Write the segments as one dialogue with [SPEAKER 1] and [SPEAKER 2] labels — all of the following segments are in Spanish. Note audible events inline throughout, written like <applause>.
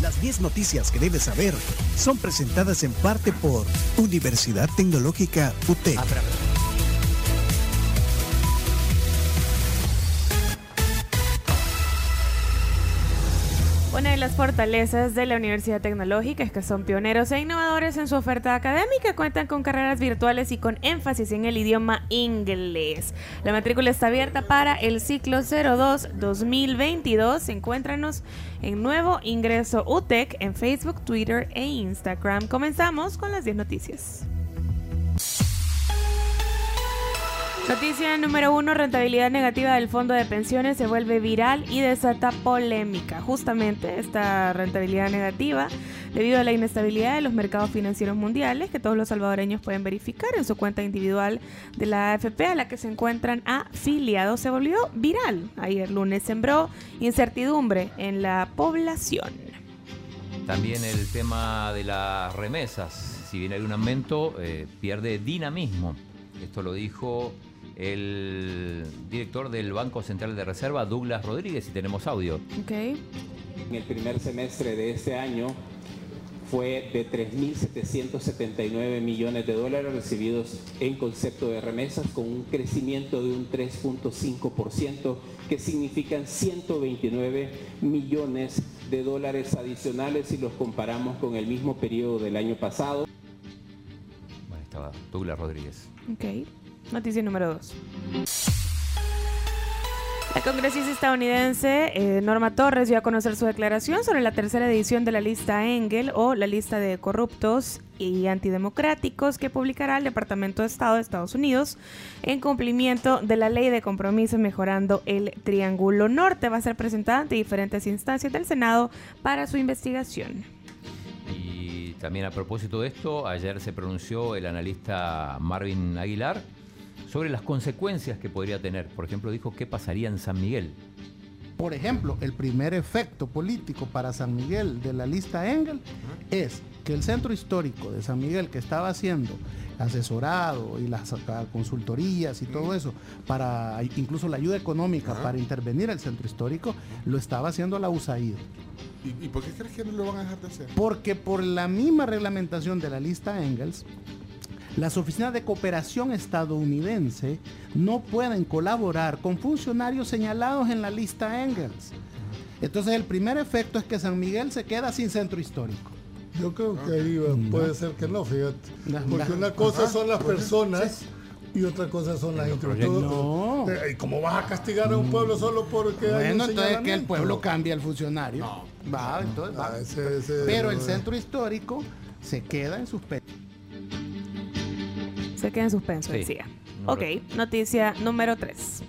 [SPEAKER 1] Las 10 noticias que debes saber son presentadas en parte por Universidad Tecnológica UTEC.
[SPEAKER 2] Una de las fortalezas de la Universidad Tecnológica es que son pioneros e innovadores en su oferta académica, cuentan con carreras virtuales y con énfasis en el idioma inglés. La matrícula está abierta para el ciclo 02-2022. Encuéntranos en Nuevo Ingreso UTEC en Facebook, Twitter e Instagram. Comenzamos con las 10 noticias. Noticia número uno, rentabilidad negativa del fondo de pensiones se vuelve viral y desata polémica. Justamente esta rentabilidad negativa debido a la inestabilidad de los mercados financieros mundiales que todos los salvadoreños pueden verificar en su cuenta individual de la AFP a la que se encuentran afiliados, se volvió viral. Ayer lunes sembró incertidumbre en la población.
[SPEAKER 3] También el tema de las remesas, si bien hay un aumento, eh, pierde dinamismo. Esto lo dijo el director del Banco Central de Reserva, Douglas Rodríguez, y tenemos audio.
[SPEAKER 2] Okay.
[SPEAKER 4] En el primer semestre de este año fue de 3.779 millones de dólares recibidos en concepto de remesas con un crecimiento de un 3.5% que significan 129 millones de dólares adicionales si los comparamos con el mismo periodo del año pasado.
[SPEAKER 3] Bueno, estaba Douglas Rodríguez.
[SPEAKER 2] Ok. Noticia número 2. La congresista estadounidense eh, Norma Torres dio a conocer su declaración sobre la tercera edición de la lista Engel o la lista de corruptos y antidemocráticos que publicará el Departamento de Estado de Estados Unidos en cumplimiento de la ley de compromiso mejorando el Triángulo Norte. Va a ser presentada ante diferentes instancias del Senado para su investigación.
[SPEAKER 3] Y también a propósito de esto, ayer se pronunció el analista Marvin Aguilar sobre las consecuencias que podría tener. Por ejemplo, dijo qué pasaría en San Miguel.
[SPEAKER 5] Por ejemplo, el primer efecto político para San Miguel de la lista Engel es que el centro histórico de San Miguel que estaba haciendo asesorado y las consultorías y todo eso para incluso la ayuda económica para intervenir al centro histórico lo estaba haciendo la USAID.
[SPEAKER 6] ¿Y, ¿Y, por qué crees que no lo van a dejar de hacer?
[SPEAKER 5] Porque por la misma reglamentación de la lista Engels, las oficinas de cooperación estadounidense no pueden colaborar con funcionarios señalados en la lista Engels. Entonces el primer efecto es que San Miguel se queda sin centro histórico.
[SPEAKER 7] Yo creo que ahí puede ser que no, fíjate. Porque una cosa son las personas y otra cosa son las instituciones. No. ¿Y cómo vas a castigar a un pueblo solo porque
[SPEAKER 5] bueno,
[SPEAKER 7] hay un
[SPEAKER 5] entonces que el pueblo cambia al funcionario. No. Va, entonces va.
[SPEAKER 7] Ah, ese, ese,
[SPEAKER 5] Pero el centro histórico se queda en suspenso.
[SPEAKER 2] Se queda en suspenso,
[SPEAKER 3] Sí.
[SPEAKER 2] decía.
[SPEAKER 3] Número-
[SPEAKER 2] Ok, noticia número 3.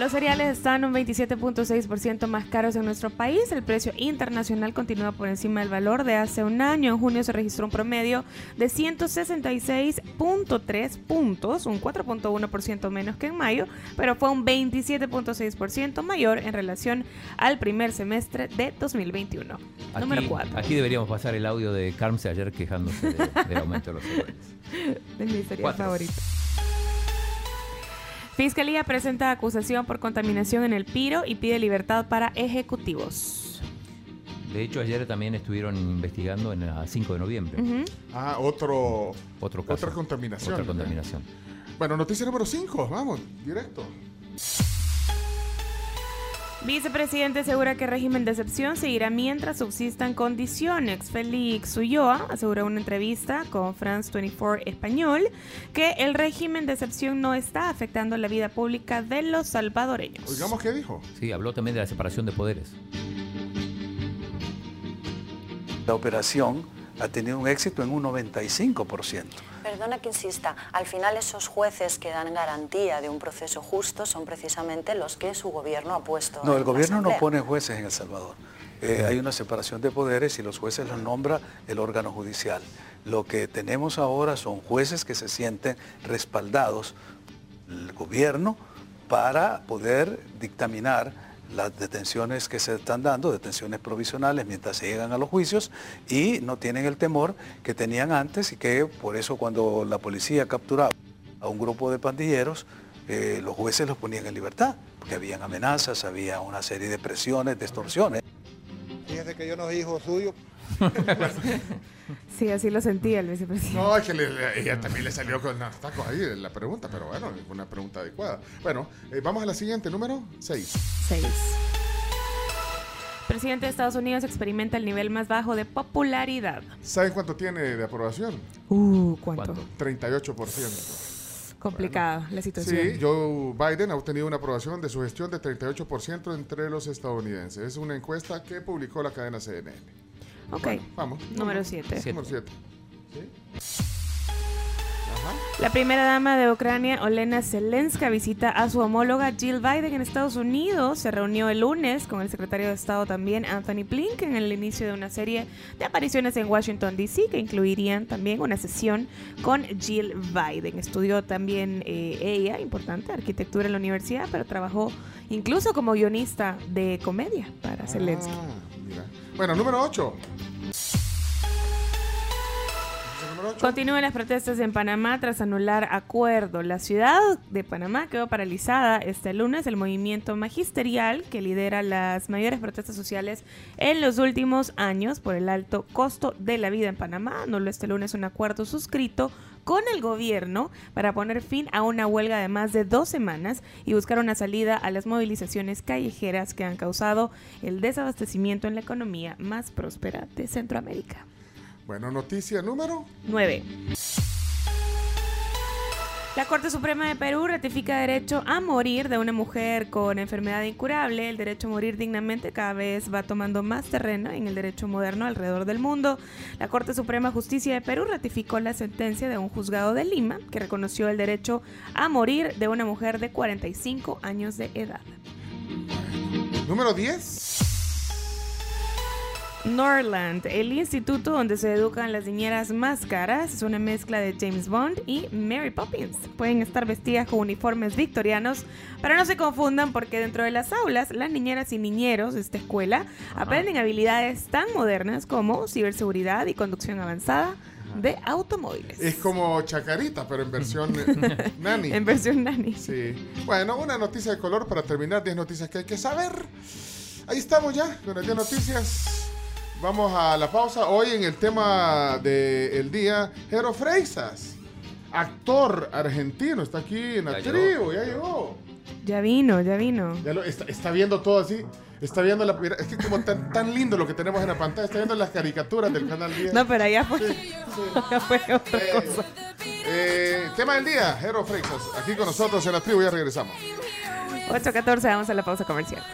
[SPEAKER 2] Los cereales están un 27.6% más caros en nuestro país. El precio internacional continúa por encima del valor de hace un año. En junio se registró un promedio de 166.3 puntos, un 4.1% menos que en mayo, pero fue un 27.6% mayor en relación al primer semestre de 2021. Número
[SPEAKER 3] Aquí,
[SPEAKER 2] 4.
[SPEAKER 3] aquí deberíamos pasar el audio de Carmse ayer quejándose de- del aumento de los <laughs> cereales.
[SPEAKER 2] de mi serie
[SPEAKER 3] Cuatro.
[SPEAKER 2] Fiscalía presenta acusación por contaminación en el Piro y pide libertad para ejecutivos.
[SPEAKER 3] De hecho, ayer también estuvieron investigando en la 5 de noviembre.
[SPEAKER 6] Ah, otro,
[SPEAKER 3] Otro caso.
[SPEAKER 6] otra contaminación.
[SPEAKER 3] Otra contaminación.
[SPEAKER 6] Bueno, noticia número 5, vamos, directo.
[SPEAKER 2] Vicepresidente asegura que régimen de excepción seguirá mientras subsistan condiciones. Félix Ulloa aseguró en una entrevista con France 24 Español que el régimen de excepción no está afectando la vida pública de los salvadoreños.
[SPEAKER 6] Oigamos qué dijo.
[SPEAKER 3] Sí, habló también de la separación de poderes.
[SPEAKER 8] La operación ha tenido un éxito en un 95%.
[SPEAKER 9] Perdona que insista, al final esos jueces que dan garantía de un proceso justo son precisamente los que su gobierno ha puesto.
[SPEAKER 8] No, el gobierno no pone jueces en El Salvador. Eh, hay una separación de poderes y los jueces los nombra el órgano judicial. Lo que tenemos ahora son jueces que se sienten respaldados el gobierno para poder dictaminar las detenciones que se están dando, detenciones provisionales mientras se llegan a los juicios y no tienen el temor que tenían antes y que por eso cuando la policía capturaba a un grupo de pandilleros, eh, los jueces los ponían en libertad, porque habían amenazas, había una serie de presiones, de extorsiones.
[SPEAKER 10] Que yo no soy hijo suyo. <laughs>
[SPEAKER 2] sí, así lo sentía el vicepresidente.
[SPEAKER 6] No, es que ella también le salió con tacos ahí la pregunta, pero bueno, es una pregunta adecuada. Bueno, eh, vamos a la siguiente, número 6.
[SPEAKER 2] 6. Presidente de Estados Unidos experimenta el nivel más bajo de popularidad.
[SPEAKER 6] ¿Saben cuánto tiene de aprobación?
[SPEAKER 2] Uh, ¿cuánto?
[SPEAKER 6] 38%.
[SPEAKER 2] Complicada la situación.
[SPEAKER 6] Sí, Joe Biden ha obtenido una aprobación de su gestión de 38% entre los estadounidenses. Es una encuesta que publicó la cadena CNN.
[SPEAKER 2] Ok. vamos. Número 7.
[SPEAKER 6] Número 7. ¿Sí?
[SPEAKER 2] La primera dama de Ucrania, Olena Zelenska, visita a su homóloga Jill Biden en Estados Unidos. Se reunió el lunes con el secretario de Estado también, Anthony Blinken, en el inicio de una serie de apariciones en Washington, D.C., que incluirían también una sesión con Jill Biden. Estudió también eh, ella, importante, arquitectura en la universidad, pero trabajó incluso como guionista de comedia para Zelensky.
[SPEAKER 6] Ah, bueno, número 8.
[SPEAKER 2] Continúan las protestas en Panamá tras anular acuerdo. La ciudad de Panamá quedó paralizada este lunes. El movimiento magisterial que lidera las mayores protestas sociales en los últimos años por el alto costo de la vida en Panamá anuló este lunes un acuerdo suscrito con el gobierno para poner fin a una huelga de más de dos semanas y buscar una salida a las movilizaciones callejeras que han causado el desabastecimiento en la economía más próspera de Centroamérica.
[SPEAKER 6] Bueno, noticia número
[SPEAKER 2] 9. La Corte Suprema de Perú ratifica derecho a morir de una mujer con enfermedad incurable. El derecho a morir dignamente cada vez va tomando más terreno en el derecho moderno alrededor del mundo. La Corte Suprema de Justicia de Perú ratificó la sentencia de un juzgado de Lima que reconoció el derecho a morir de una mujer de 45 años de edad.
[SPEAKER 6] Número 10.
[SPEAKER 2] Norland, el instituto donde se educan las niñeras más caras, es una mezcla de James Bond y Mary Poppins. Pueden estar vestidas con uniformes victorianos, pero no se confundan porque dentro de las aulas, las niñeras y niñeros de esta escuela aprenden habilidades tan modernas como ciberseguridad y conducción avanzada de automóviles.
[SPEAKER 6] Es como Chacarita, pero en <laughs> versión nani.
[SPEAKER 2] En versión nani.
[SPEAKER 6] Sí. Bueno, una noticia de color para terminar, 10 noticias que hay que saber. Ahí estamos ya con las 10 noticias. Vamos a la pausa. Hoy en el tema del día, Jero Freisas, actor argentino, está aquí en la tribu, ya llegó.
[SPEAKER 2] Ya vino, ya vino.
[SPEAKER 6] Ya lo, está, viendo todo así. Está viendo la. Es que como tan, tan lindo lo que tenemos en la pantalla. Está viendo las caricaturas del canal 10.
[SPEAKER 2] No, pero allá fue. <laughs> fue otra eh, cosa.
[SPEAKER 6] Eh, tema del día, Jero Freisas. Aquí con nosotros en la tribu. Ya regresamos.
[SPEAKER 2] 8.14, vamos a la pausa comercial.